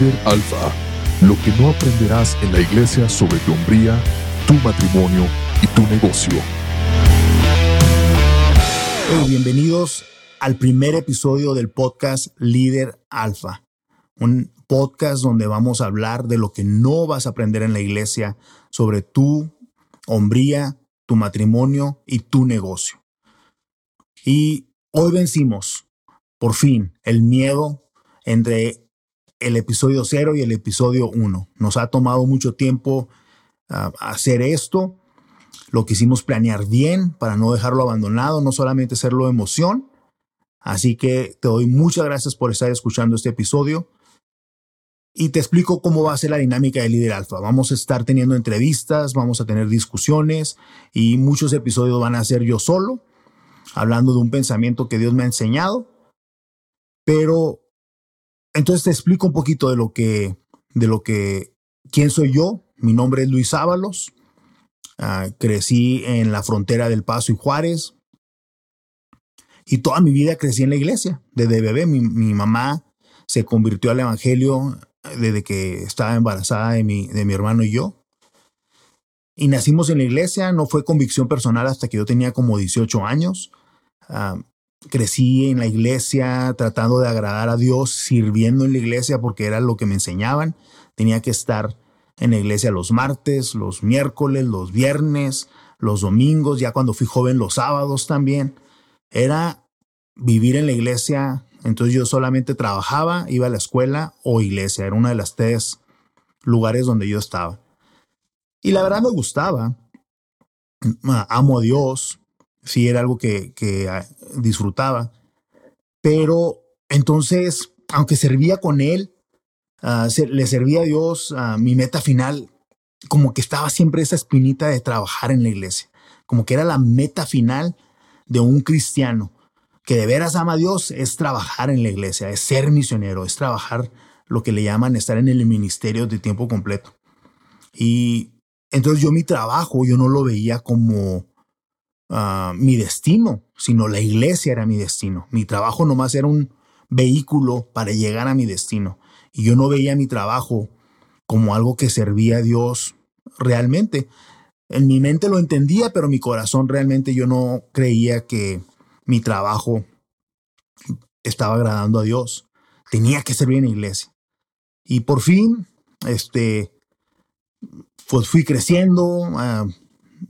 Líder Alfa, lo que no aprenderás en la iglesia sobre tu hombría, tu matrimonio y tu negocio. bienvenidos al primer episodio del podcast Líder Alfa, un podcast donde vamos a hablar de lo que no vas a aprender en la iglesia sobre tu hombría, tu matrimonio y tu negocio. Y hoy vencimos, por fin, el miedo entre el episodio 0 y el episodio 1. Nos ha tomado mucho tiempo ah, hacer esto. Lo quisimos planear bien para no dejarlo abandonado, no solamente hacerlo emoción. Así que te doy muchas gracias por estar escuchando este episodio. Y te explico cómo va a ser la dinámica de Líder Alfa. Vamos a estar teniendo entrevistas, vamos a tener discusiones y muchos episodios van a ser yo solo, hablando de un pensamiento que Dios me ha enseñado. Pero entonces te explico un poquito de lo que, de lo que, quién soy yo. Mi nombre es Luis Ábalos. Ah, crecí en la frontera del Paso y Juárez. Y toda mi vida crecí en la iglesia. Desde bebé, mi, mamá se convirtió al evangelio desde que estaba embarazada de mi, de mi hermano y yo. Y nacimos en la iglesia, no fue convicción personal hasta que yo tenía como 18 años. Ah, crecí en la iglesia tratando de agradar a Dios, sirviendo en la iglesia porque era lo que me enseñaban. Tenía que estar en la iglesia los martes, los miércoles, los viernes, los domingos, ya cuando fui joven los sábados también. Era vivir en la iglesia, entonces yo solamente trabajaba, iba a la escuela o iglesia, era una de las tres lugares donde yo estaba. Y la verdad me gustaba, amo a Dios, sí era algo que, ah, disfrutaba. Pero entonces, aunque servía con él, ah, le servía a Dios, a mi meta final, como que estaba siempre esa espinita de trabajar en la iglesia, como que era la meta final de un cristiano, que de veras ama a Dios, es trabajar en la iglesia, es ser misionero, es trabajar lo que le llaman estar en el ministerio de tiempo completo. Y entonces yo mi trabajo, yo no lo veía como mi destino, sino la iglesia era mi destino. Mi trabajo nomás era un vehículo para llegar a mi destino. Y yo no veía mi trabajo como algo que servía a Dios realmente. En mi mente lo entendía, pero mi corazón realmente yo no creía que mi trabajo estaba agradando a Dios. Tenía que servir en la iglesia. Y por fin, este, pues fui creciendo, ah,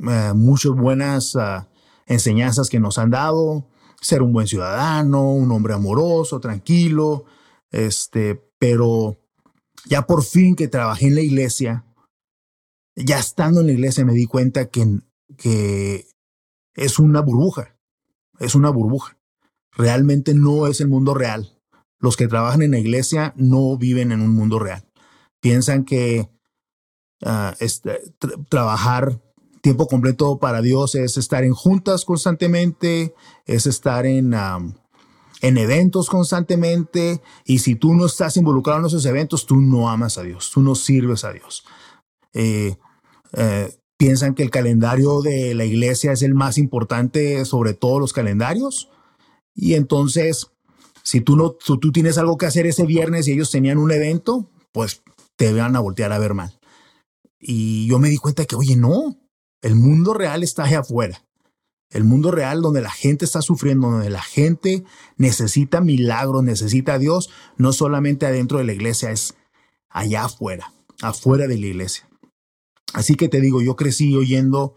ah, muchas buenas ah, enseñanzas que nos han dado, ser un buen ciudadano, un hombre amoroso, tranquilo, este, pero ya por fin que trabajé en la iglesia, ya estando en la iglesia me di cuenta que, que es una burbuja, es una burbuja. Realmente no es el mundo real. Los que trabajan en la iglesia no viven en un mundo real. Piensan que ah, este, trabajar tiempo completo para Dios es estar en juntas constantemente, es estar en, en eventos constantemente. Y si tú no estás involucrado en esos eventos, tú no amas a Dios, tú no sirves a Dios. Eh, eh, piensan que el calendario de la iglesia es el más importante sobre todos los calendarios. Y entonces, si tú, no, tú, tú tienes algo que hacer ese viernes y ellos tenían un evento, pues te van a voltear a ver mal. Y yo me di cuenta que, oye, no, el mundo real está allá afuera. El mundo real donde la gente está sufriendo, donde la gente necesita milagros, necesita a Dios, no solamente adentro de la iglesia, es allá afuera, afuera de la iglesia. Así que te digo, yo crecí oyendo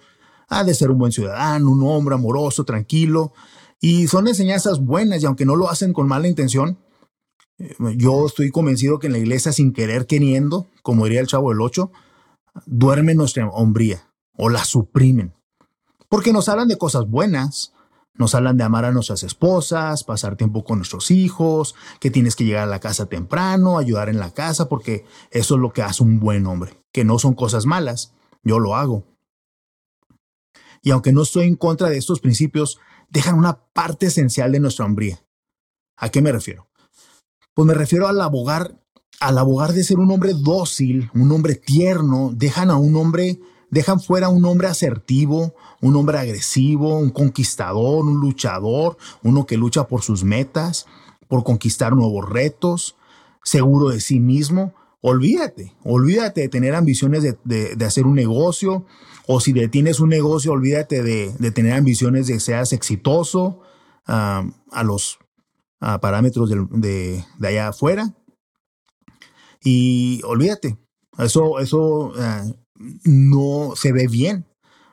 ah, de ser un buen ciudadano, un hombre amoroso, tranquilo, y son enseñanzas buenas y aunque no lo hacen con mala intención, eh, yo estoy convencido que en la iglesia sin querer queriendo, como diría el chavo del 8, duerme nuestra hombría o la suprimen. Porque nos hablan de cosas buenas, nos hablan de amar a nuestras esposas, pasar tiempo con nuestros hijos, que tienes que llegar a la casa temprano, ayudar en la casa, porque eso es lo que hace un buen hombre, que no son cosas malas, yo lo hago. Y aunque no estoy en contra de estos principios, dejan una parte esencial de nuestra hombría. ¿A qué me refiero? Pues me refiero al abogar, al abogar de ser un hombre dócil, un hombre tierno, dejan a un hombre dejan fuera un hombre asertivo, un hombre agresivo, un conquistador, un luchador, uno que lucha por sus metas, por conquistar nuevos retos, seguro de sí mismo, olvídate, olvídate de tener ambiciones de, hacer un negocio, o si tienes un negocio, olvídate de, tener ambiciones de que seas exitoso a los parámetros de, allá afuera. Y olvídate, eso, eso eh, no se ve bien.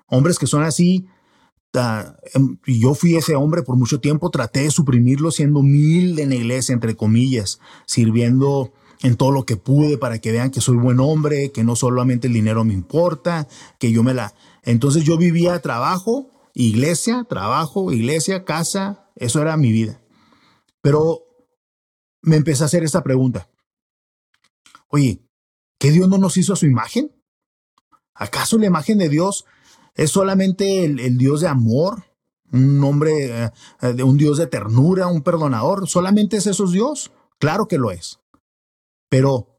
Hombres que son así, em, yo fui ese hombre por mucho tiempo, traté de suprimirlo siendo humilde en la iglesia, entre comillas, sirviendo en todo lo que pude para que vean que soy buen hombre, que no solamente el dinero me importa, que yo me la... Entonces yo vivía trabajo, iglesia, trabajo, iglesia, casa, eso era mi vida. Pero me empecé a hacer esta pregunta. Oye, ¿qué Dios no nos hizo a su imagen? ¿Acaso la imagen de Dios es solamente el, Dios de amor? Un hombre, eh, un Dios de ternura, un perdonador. ¿Solamente es eso Dios? Claro que lo es. Pero,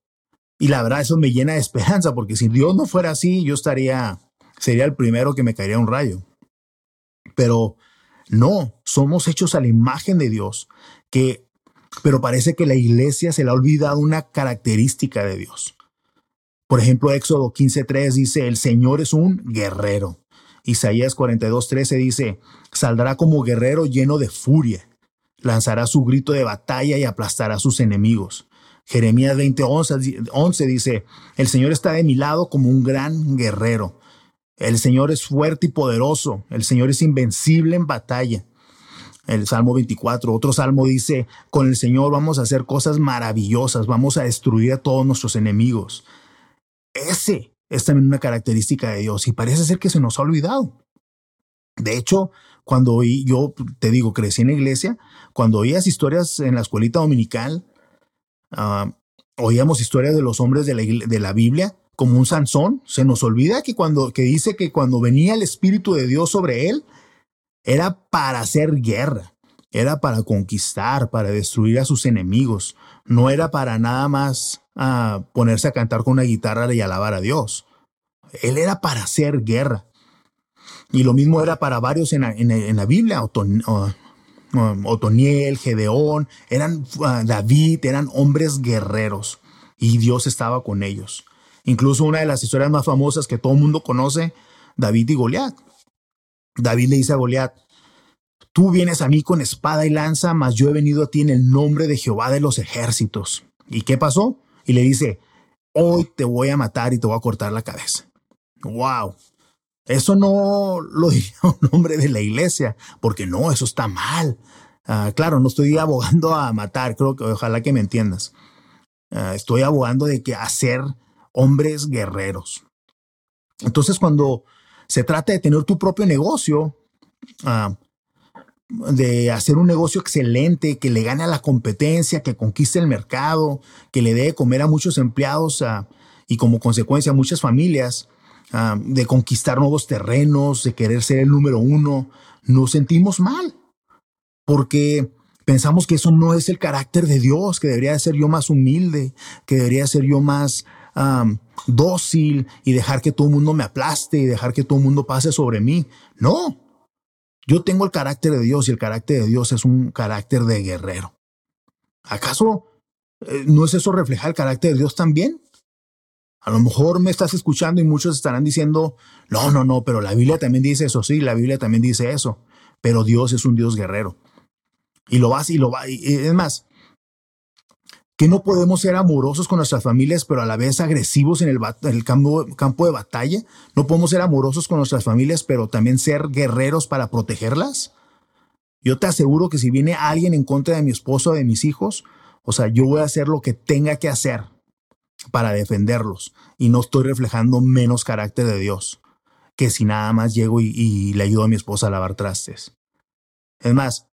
y la verdad, eso me llena de esperanza, porque si Dios no fuera así, yo estaría, sería el primero que me caería un rayo. Pero no, somos hechos a la imagen de Dios, que, pero parece que la iglesia se le ha olvidado una característica de Dios. Por ejemplo, Éxodo 15.3 dice, el Señor es un guerrero. Isaías 42.13 dice, saldrá como guerrero lleno de furia, lanzará su grito de batalla y aplastará a sus enemigos. Jeremías 20:11 dice, el Señor está de mi lado como un gran guerrero. El Señor es fuerte y poderoso. El Señor es invencible en batalla. El Salmo 24, otro salmo dice, con el Señor vamos a hacer cosas maravillosas, vamos a destruir a todos nuestros enemigos. Ese es también una característica de Dios y parece ser que se nos ha olvidado. De hecho, cuando oí, yo te digo, crecí en la iglesia, cuando oías historias en la escuelita dominical, Ah, oíamos historias de los hombres de la, de la Biblia como un Sansón. Se nos olvida que cuando que dice que cuando venía el Espíritu de Dios sobre él, era para hacer guerra, era para conquistar, para destruir a sus enemigos. No era para nada más ah, ponerse a cantar con una guitarra y alabar a Dios. Él era para hacer guerra. Y lo mismo era para varios en la, en la Biblia. Otoniel, Gedeón, eran uh, David, eran hombres guerreros y Dios estaba con ellos. Incluso una de las historias más famosas que todo el mundo conoce, David y Goliat. David le dice a Goliat, tú vienes a mí con espada y lanza, mas yo he venido a ti en el nombre de Jehová de los ejércitos. ¿Y qué pasó? Y le dice, hoy te voy a matar y te voy a cortar la cabeza. ¡Wow! Eso no lo diría un hombre de la iglesia, porque no, eso está mal. Ah, claro, no estoy abogando a matar, creo que ojalá que me entiendas. Ah, estoy abogando de que hacer hombres guerreros. Entonces, cuando se trata de tener tu propio negocio, ah, de hacer un negocio excelente, que le gane a la competencia, que conquiste el mercado, que le dé comer a muchos empleados y como consecuencia a muchas familias, Ah, de conquistar nuevos terrenos, de querer ser el número uno, nos sentimos mal, porque pensamos que eso no es el carácter de Dios, que debería ser yo más humilde, que debería ser yo más dócil y dejar que todo el mundo me aplaste y dejar que todo el mundo pase sobre mí. No, yo tengo el carácter de Dios y el carácter de Dios es un carácter de guerrero. ¿Acaso eh, no es eso reflejar el carácter de Dios también? A lo mejor me estás escuchando y muchos estarán diciendo, no, no, no, pero la Biblia también dice eso, sí, la Biblia también dice eso, pero Dios es un Dios guerrero. Y lo vas y lo va. Y es más, que no podemos ser amorosos con nuestras familias, pero a la vez agresivos en el, campo, de batalla. No podemos ser amorosos con nuestras familias, pero también ser guerreros para protegerlas. Yo te aseguro que si viene alguien en contra de mi esposo o de mis hijos, o sea, yo voy a hacer lo que tenga que hacer para defenderlos y no estoy reflejando menos carácter de Dios que si nada más llego y, le ayudo a mi esposa a lavar trastes. Es más,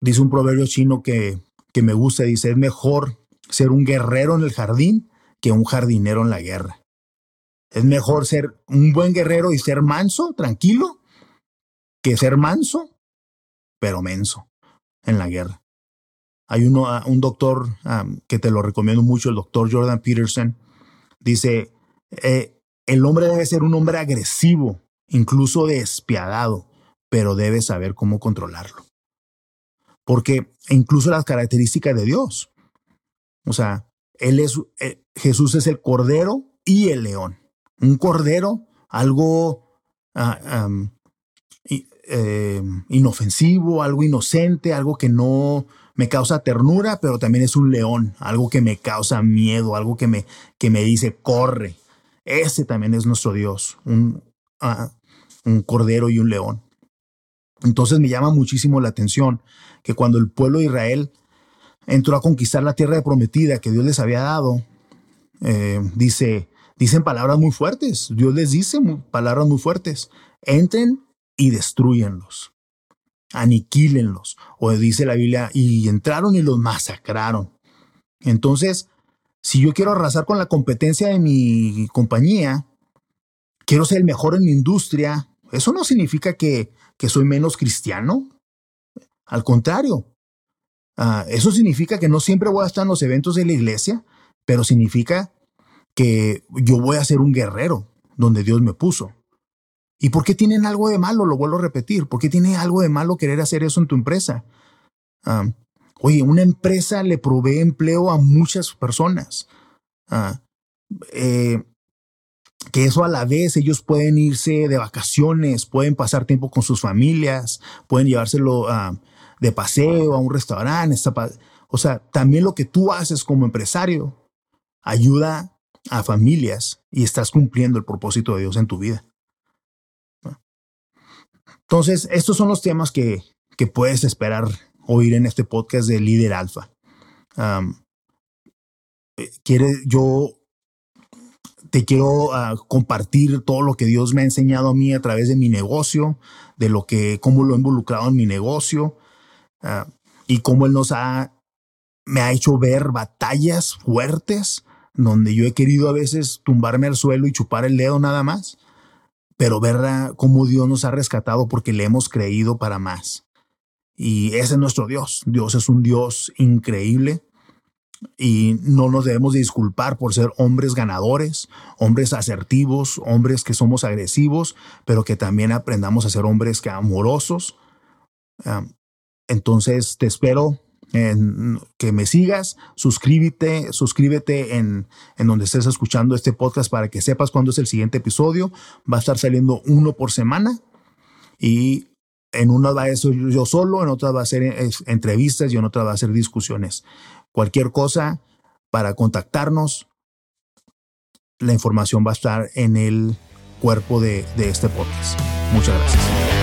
dice un proverbio chino que, que me gusta, dice, es mejor ser un guerrero en el jardín que un jardinero en la guerra. Es mejor ser un buen guerrero y ser manso, tranquilo, que ser manso, pero menso en la guerra. Hay uno, ah, un doctor que te lo recomiendo mucho, el doctor Jordan Peterson. Dice, eh, el hombre debe ser un hombre agresivo, incluso despiadado, pero debe saber cómo controlarlo. Porque incluso las características de Dios. O sea, él es, eh, Jesús es el cordero y el león. Un cordero, algo ah, eh, inofensivo, algo inocente, algo que no me causa ternura, pero también es un león, algo que me causa miedo, algo que me, que me dice, corre. Ese también es nuestro Dios, un, ah, un cordero y un león. Entonces me llama muchísimo la atención que cuando el pueblo de Israel entró a conquistar la tierra prometida que Dios les había dado, eh, dice, dicen palabras muy fuertes. Dios les dice palabras muy fuertes. Entren y destruyenlos. Aniquílenlos. O dice la Biblia, y entraron y los masacraron. Entonces, si yo quiero arrasar con la competencia de mi compañía, quiero ser el mejor en mi industria, eso no significa que, que soy menos cristiano. Al contrario, Ah, eso significa que no siempre voy a estar en los eventos de la iglesia, pero significa que yo voy a ser un guerrero donde Dios me puso. ¿Y por qué tienen algo de malo? Lo vuelvo a repetir. ¿Por qué tiene algo de malo querer hacer eso en tu empresa? Ah, oye, una empresa le provee empleo a muchas personas. Ah, eh, que eso a la vez ellos pueden irse de vacaciones, pueden pasar tiempo con sus familias, pueden llevárselo a de paseo a un restaurante. O sea, también lo que tú haces como empresario ayuda a familias y estás cumpliendo el propósito de Dios en tu vida. Entonces, estos son los temas que, que puedes esperar oír en este podcast de Líder Alfa. Quiere, yo te quiero ah, compartir todo lo que Dios me ha enseñado a mí a través de mi negocio, de lo que, cómo lo he involucrado en mi negocio, Ah, y cómo Él nos ha, me ha hecho ver batallas fuertes donde yo he querido a veces tumbarme al suelo y chupar el dedo nada más, pero ver cómo Dios nos ha rescatado porque le hemos creído para más. Y ese es nuestro Dios. Dios es un Dios increíble y no nos debemos disculpar por ser hombres ganadores, hombres asertivos, hombres que somos agresivos, pero que también aprendamos a ser hombres que amorosos, entonces te espero que me sigas, suscríbete, suscríbete en, en donde estés escuchando este podcast para que sepas cuándo es el siguiente episodio. Va a estar saliendo uno por semana y en una va a ser yo solo, en otra va a ser entrevistas y en otra va a ser discusiones. Cualquier cosa para contactarnos, la información va a estar en el cuerpo de, este podcast. Muchas gracias.